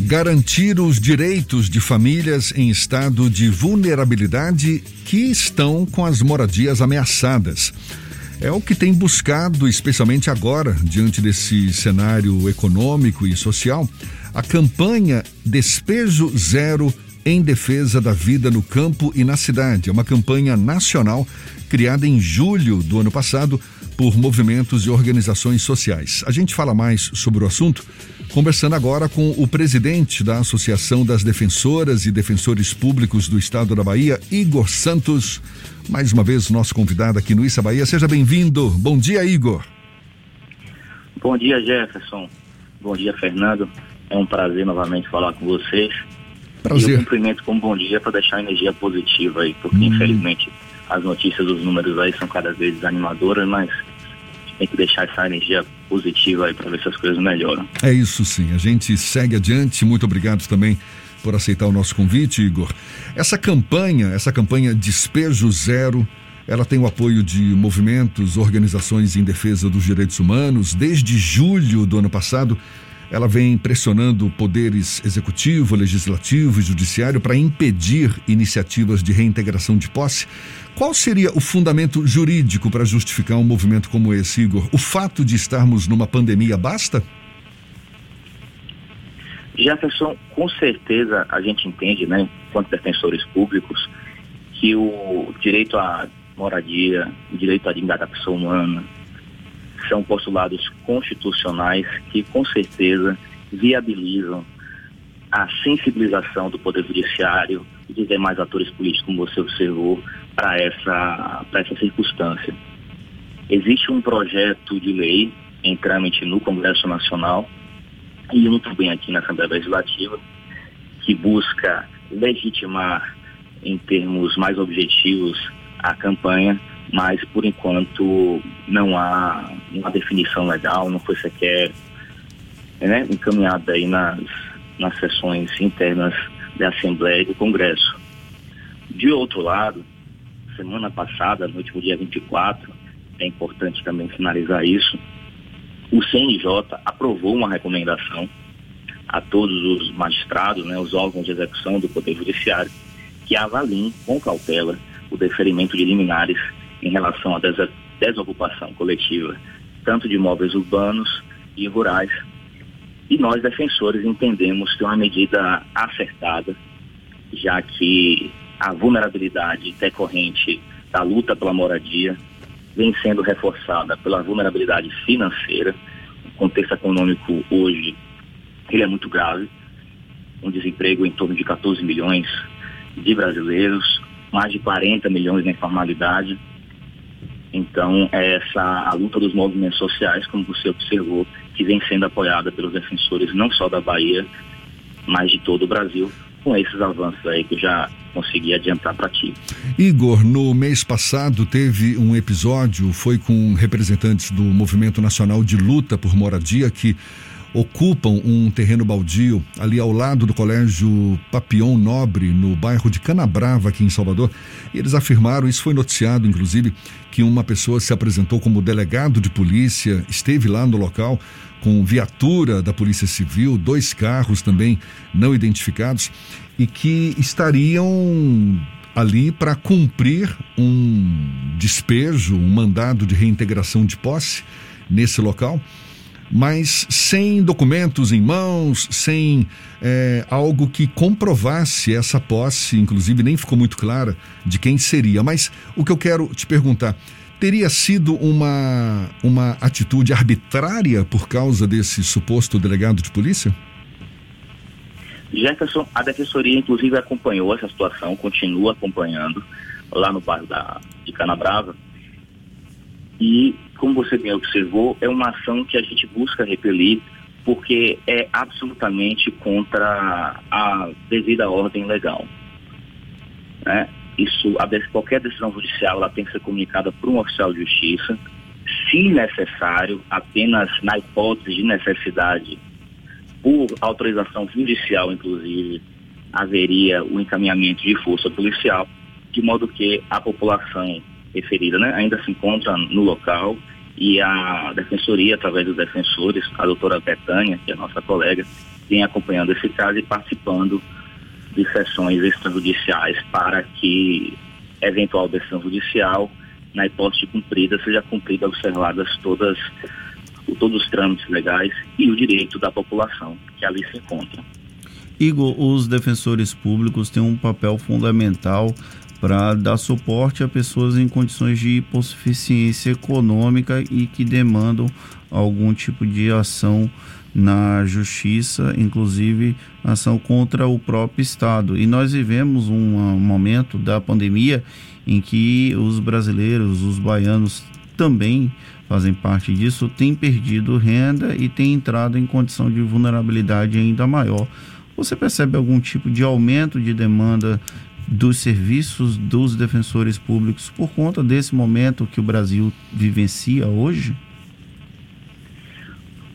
Garantir os direitos de famílias em estado de vulnerabilidade que estão com as moradias ameaçadas. É o que tem buscado, especialmente agora, diante desse cenário econômico e social, a campanha Despejo Zero em defesa da vida no campo e na cidade. É uma campanha nacional criada em julho do ano passado por movimentos e organizações sociais. A gente fala mais sobre o assunto conversando agora com o presidente da Associação das Defensoras e Defensores Públicos do Estado da Bahia, Igor Santos. Mais uma vez, nosso convidado aqui no Issa Bahia. Seja bem-vindo. Bom dia, Igor. Bom dia, Jefferson. Bom dia, Fernando. É um prazer novamente falar com vocês. Prazer. E eu cumprimento com um bom dia para deixar energia positiva aí, porque hum. infelizmente as notícias dos números aí são cada vez desanimadoras, mas tem que deixar essa energia positiva aí para ver se as coisas melhoram. É isso sim, a gente segue adiante. Muito obrigado também por aceitar o nosso convite, Igor. Essa campanha, essa campanha Despejo Zero, ela tem o apoio de movimentos, organizações em defesa dos direitos humanos. Desde julho do ano passado, ela vem pressionando poderes executivo, legislativo e judiciário para impedir iniciativas de reintegração de posse. Qual seria o fundamento jurídico para justificar um movimento como esse, Igor? O fato de estarmos numa pandemia basta? Jefferson, com certeza a gente entende, né, quanto defensores públicos, que o direito à moradia, o direito à dignidade da pessoa humana, são postulados constitucionais que, com certeza, viabilizam a sensibilização do Poder Judiciário e dos demais atores políticos, como você observou, para essa, essa circunstância. Existe um projeto de lei em trâmite no Congresso Nacional e um também aqui na Assembleia Legislativa, que busca legitimar, em termos mais objetivos, a campanha mas por enquanto não há uma definição legal, não foi sequer né, encaminhada aí nas, nas sessões internas da Assembleia e do Congresso. De outro lado, semana passada, no último dia 24, é importante também finalizar isso, o CNJ aprovou uma recomendação a todos os magistrados, né, os órgãos de execução do Poder Judiciário, que avaliem com cautela o deferimento de liminares em relação à desocupação coletiva, tanto de imóveis urbanos e rurais. E nós, defensores, entendemos que é uma medida acertada, já que a vulnerabilidade decorrente da luta pela moradia vem sendo reforçada pela vulnerabilidade financeira. O contexto econômico hoje ele é muito grave, um desemprego em torno de 14 milhões de brasileiros, mais de 40 milhões na informalidade, então, é essa a luta dos movimentos sociais, como você observou, que vem sendo apoiada pelos defensores não só da Bahia, mas de todo o Brasil, com esses avanços aí que eu já consegui adiantar para ti. Igor, no mês passado teve um episódio, foi com representantes do Movimento Nacional de Luta por Moradia que ocupam um terreno baldio ali ao lado do Colégio Papion Nobre, no bairro de Canabrava, aqui em Salvador. E eles afirmaram, isso foi noticiado inclusive, que uma pessoa se apresentou como delegado de polícia, esteve lá no local com viatura da Polícia Civil, dois carros também não identificados e que estariam ali para cumprir um despejo, um mandado de reintegração de posse nesse local mas sem documentos em mãos, sem é, algo que comprovasse essa posse, inclusive nem ficou muito clara de quem seria. Mas o que eu quero te perguntar, teria sido uma, uma atitude arbitrária por causa desse suposto delegado de polícia? Jefferson, a Defensoria inclusive acompanhou essa situação, continua acompanhando lá no bairro da, de Canabrava. E como você bem observou, é uma ação que a gente busca repelir porque é absolutamente contra a devida ordem legal. Né? Isso, a, qualquer decisão judicial ela tem que ser comunicada por um oficial de justiça, se necessário, apenas na hipótese de necessidade, por autorização judicial, inclusive, haveria o encaminhamento de força policial, de modo que a população referida né, ainda se encontra no local e a defensoria, através dos defensores, a doutora Betânia, que é nossa colega, vem acompanhando esse caso e participando de sessões extrajudiciais para que eventual decisão judicial, na hipótese cumprida, seja cumprida observadas todas todos os trâmites legais e o direito da população que ali se encontra. Igor, os defensores públicos têm um papel fundamental para dar suporte a pessoas em condições de hipossuficiência econômica e que demandam algum tipo de ação na justiça, inclusive ação contra o próprio Estado. E nós vivemos um momento da pandemia em que os brasileiros, os baianos também fazem parte disso, têm perdido renda e têm entrado em condição de vulnerabilidade ainda maior. Você percebe algum tipo de aumento de demanda dos serviços dos defensores públicos por conta desse momento que o Brasil vivencia hoje?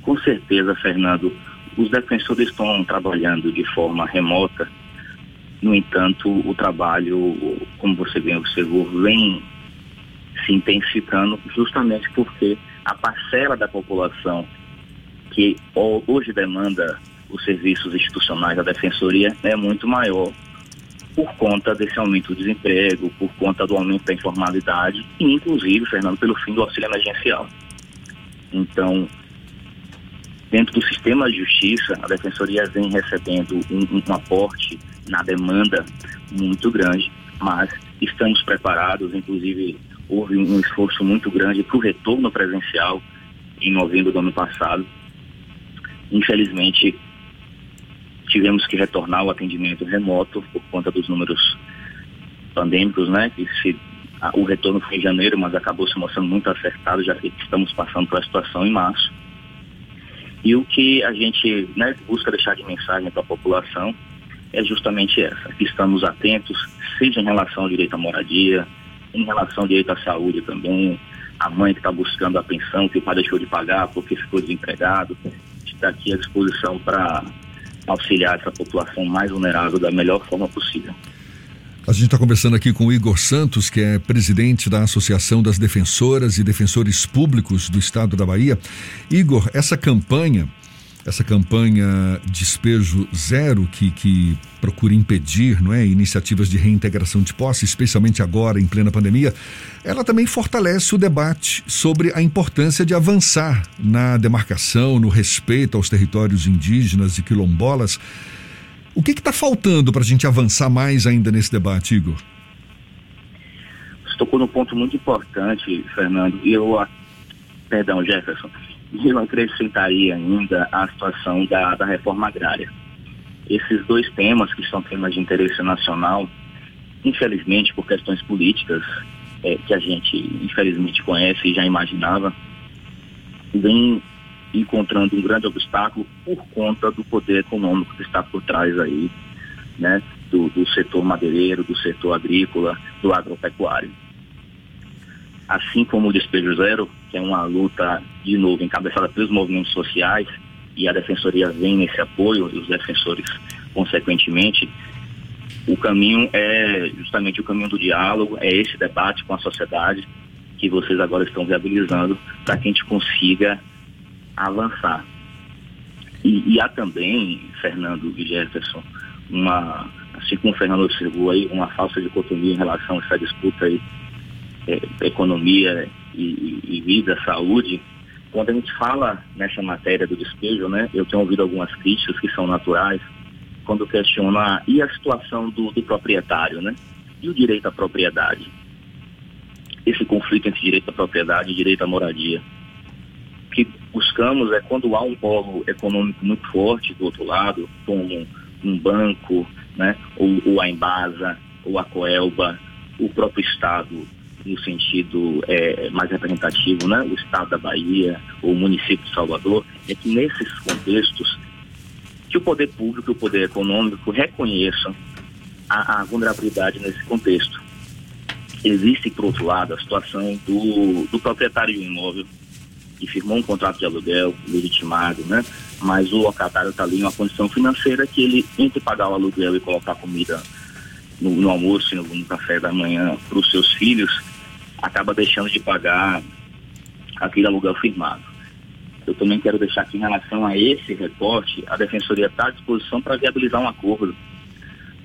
Com certeza, Fernando. Os defensores estão trabalhando de forma remota. No entanto, o trabalho, como você bem observou, vem se intensificando justamente porque a parcela da população que hoje demanda os serviços institucionais da defensoria é muito maior por conta desse aumento do desemprego, por conta do aumento da informalidade e, inclusive, Fernando, pelo fim do auxílio emergencial. Então, dentro do sistema de justiça, a Defensoria vem recebendo um, um aporte na demanda muito grande, mas estamos preparados, inclusive houve um esforço muito grande para o retorno presencial em novembro do ano passado. Infelizmente, tivemos que retornar ao atendimento remoto por conta dos números pandêmicos, né? Que se, a, o retorno foi em janeiro, mas acabou se mostrando muito acertado, já que estamos passando por a situação em março. E o que a gente né, busca deixar de mensagem para a população é justamente essa, que estamos atentos, seja em relação ao direito à moradia, em relação ao direito à saúde também, a mãe que está buscando a pensão, que o pai deixou de pagar porque ficou desempregado, está aqui à disposição para auxiliar essa população mais vulnerável da melhor forma possível. A gente está conversando aqui com o Igor Santos, que é presidente da Associação das Defensoras e Defensores Públicos do Estado da Bahia. Igor, essa campanha essa campanha Despejo Zero, que, que procura impedir não é, iniciativas de reintegração de posse, especialmente agora em plena pandemia, ela também fortalece o debate sobre a importância de avançar na demarcação, no respeito aos territórios indígenas e quilombolas. O que está faltando para a gente avançar mais ainda nesse debate, Igor? Você tocou num ponto muito importante, Fernando, e eu, perdão, Jefferson, eu acrescentaria ainda a situação da, da reforma agrária. Esses dois temas, que são temas de interesse nacional, infelizmente, por questões políticas, é, que a gente infelizmente conhece e já imaginava, vem encontrando um grande obstáculo por conta do poder econômico que está por trás aí, né, do, do setor madeireiro, do setor agrícola, do agropecuário assim como o Despejo Zero, que é uma luta, de novo, encabeçada pelos movimentos sociais, e a Defensoria vem nesse apoio, e os defensores, consequentemente, o caminho é justamente o caminho do diálogo, é esse debate com a sociedade que vocês agora estão viabilizando para que a gente consiga avançar. E, e, há também, Fernando e Jefferson, uma, assim como o Fernando observou aí, uma falsa dicotomia em relação a essa disputa aí é, economia e, e, vida, saúde, quando a gente fala nessa matéria do despejo, né, eu tenho ouvido algumas críticas que são naturais, quando questiona e a situação do, do proprietário, né, e o direito à propriedade. Esse conflito entre direito à propriedade e direito à moradia. O que buscamos é quando há um polo econômico muito forte do outro lado, como um banco, né, ou, ou a Embasa, ou a Coelba, o próprio Estado no sentido é, mais representativo, né, o estado da Bahia o município de Salvador, é que nesses contextos que o poder público e o poder econômico reconheçam a, a, vulnerabilidade nesse contexto. Existe, por outro lado, a situação do, do proprietário do imóvel que firmou um contrato de aluguel legitimado, né? Mas o locatário está ali em uma condição financeira que ele, entre pagar o aluguel e colocar comida no, no almoço e no, no café da manhã para os seus filhos, acaba deixando de pagar aquele aluguel firmado. eu também quero deixar que em relação a esse reporte, a Defensoria está à disposição para viabilizar um acordo,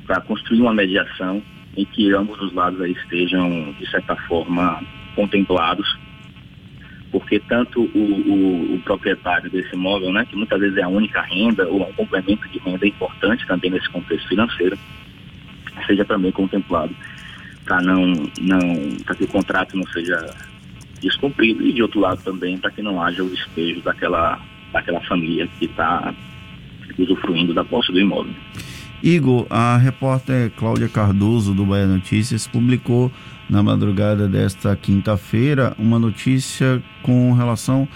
para construir uma mediação em que ambos os lados estejam, de certa forma, contemplados, porque tanto o, o, o, proprietário desse imóvel, né, que muitas vezes é a única renda ou um complemento de renda importante também nesse contexto financeiro, seja também contemplado para não, não, para que o contrato não seja descumprido e de outro lado também para que não haja o despejo daquela, daquela família que está usufruindo da posse do imóvel. Igor, a repórter Cláudia Cardoso do Bahia Notícias publicou na madrugada desta quinta-feira uma notícia com relação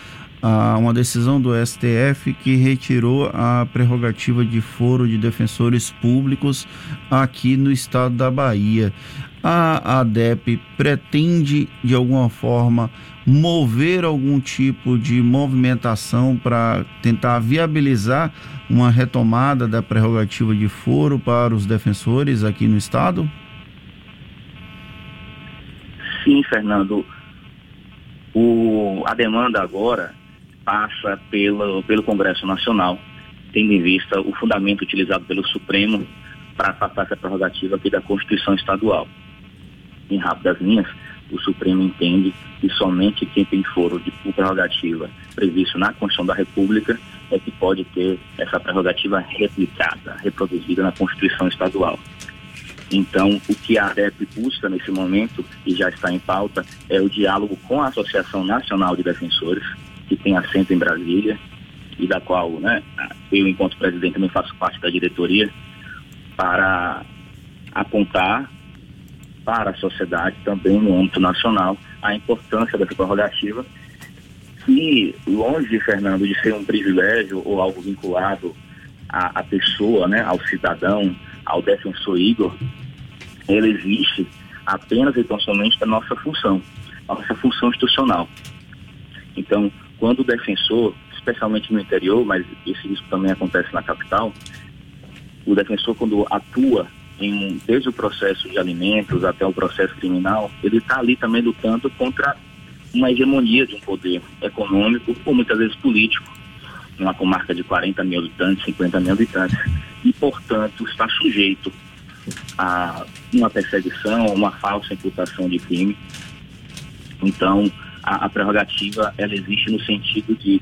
a uma decisão do STF que retirou a prerrogativa de foro de defensores públicos aqui no estado da Bahia. A ADEP pretende, de alguma forma, mover algum tipo de movimentação para tentar viabilizar uma retomada da prerrogativa de foro para os defensores aqui no Estado? Sim, Fernando. O, a demanda agora passa pelo, pelo Congresso Nacional, tendo em vista o fundamento utilizado pelo Supremo para afastar essa prerrogativa aqui da Constituição Estadual em rápidas linhas, o Supremo entende que somente quem tem foro de prerrogativa previsto na Constituição da República é que pode ter essa prerrogativa replicada, reproduzida na Constituição Estadual. Então, o que a ADEP busca nesse momento, e já está em pauta, é o diálogo com a Associação Nacional de Defensores, que tem assento em Brasília, e da qual né, eu, enquanto presidente, também faço parte da diretoria, para apontar para a sociedade, também no âmbito nacional, a importância dessa prerrogativa, que longe, Fernando, de ser um privilégio ou algo vinculado à, à pessoa, né, ao cidadão, ao defensor Igor, ele existe apenas e tão somente da nossa função, a nossa função institucional. Então, quando o defensor, especialmente no interior, mas isso, isso também acontece na capital, o defensor quando atua em, desde o processo de alimentos até o processo criminal, ele está ali também lutando contra uma hegemonia de um poder econômico ou muitas vezes político, numa comarca de 40 mil habitantes, 50 mil habitantes, e, portanto, está sujeito a uma perseguição, uma falsa imputação de crime. Então, a, a prerrogativa, ela existe no sentido de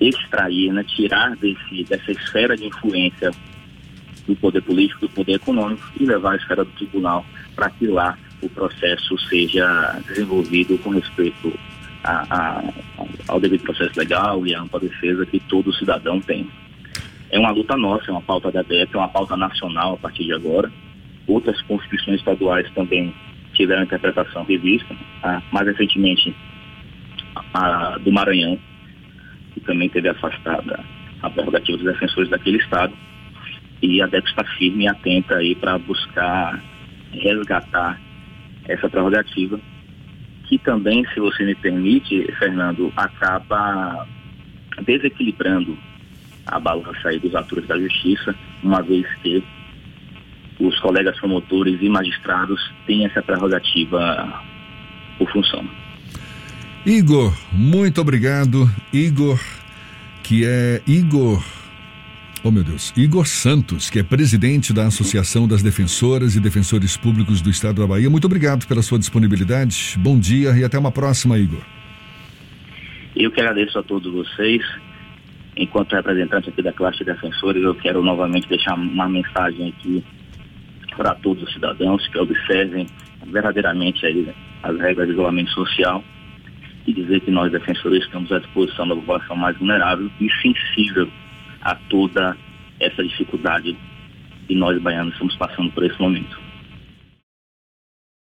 extrair, né, tirar desse, dessa esfera de influência do poder político, do poder econômico e levar à esfera do tribunal para que lá o processo seja desenvolvido com respeito a, a, ao devido processo legal e à ampla defesa que todo cidadão tem. É uma luta nossa, é uma pauta da DEP, é uma pauta nacional a partir de agora. Outras constituições estaduais também tiveram interpretação revista. Ah, mais recentemente, a do Maranhão, que também teve afastada a prerrogativa dos defensores daquele estado e a DEP está firme e atenta aí para buscar resgatar essa prerrogativa, que também, se você me permite, Fernando, acaba desequilibrando a balança aí dos atores da justiça, uma vez que os colegas promotores e magistrados têm essa prerrogativa por função. Igor, muito obrigado. Igor, que é Igor Oh, meu Deus. Igor Santos, que é presidente da Associação das Defensoras e Defensores Públicos do Estado da Bahia. Muito obrigado pela sua disponibilidade. Bom dia e até uma próxima, Igor. Eu que agradeço a todos vocês. Enquanto representante aqui da classe de defensores, eu quero novamente deixar uma mensagem aqui para todos os cidadãos que observem verdadeiramente as regras de isolamento social e dizer que nós, defensores, estamos à disposição da população mais vulnerável e sensível a toda essa dificuldade que nós baianos estamos passando por esse momento.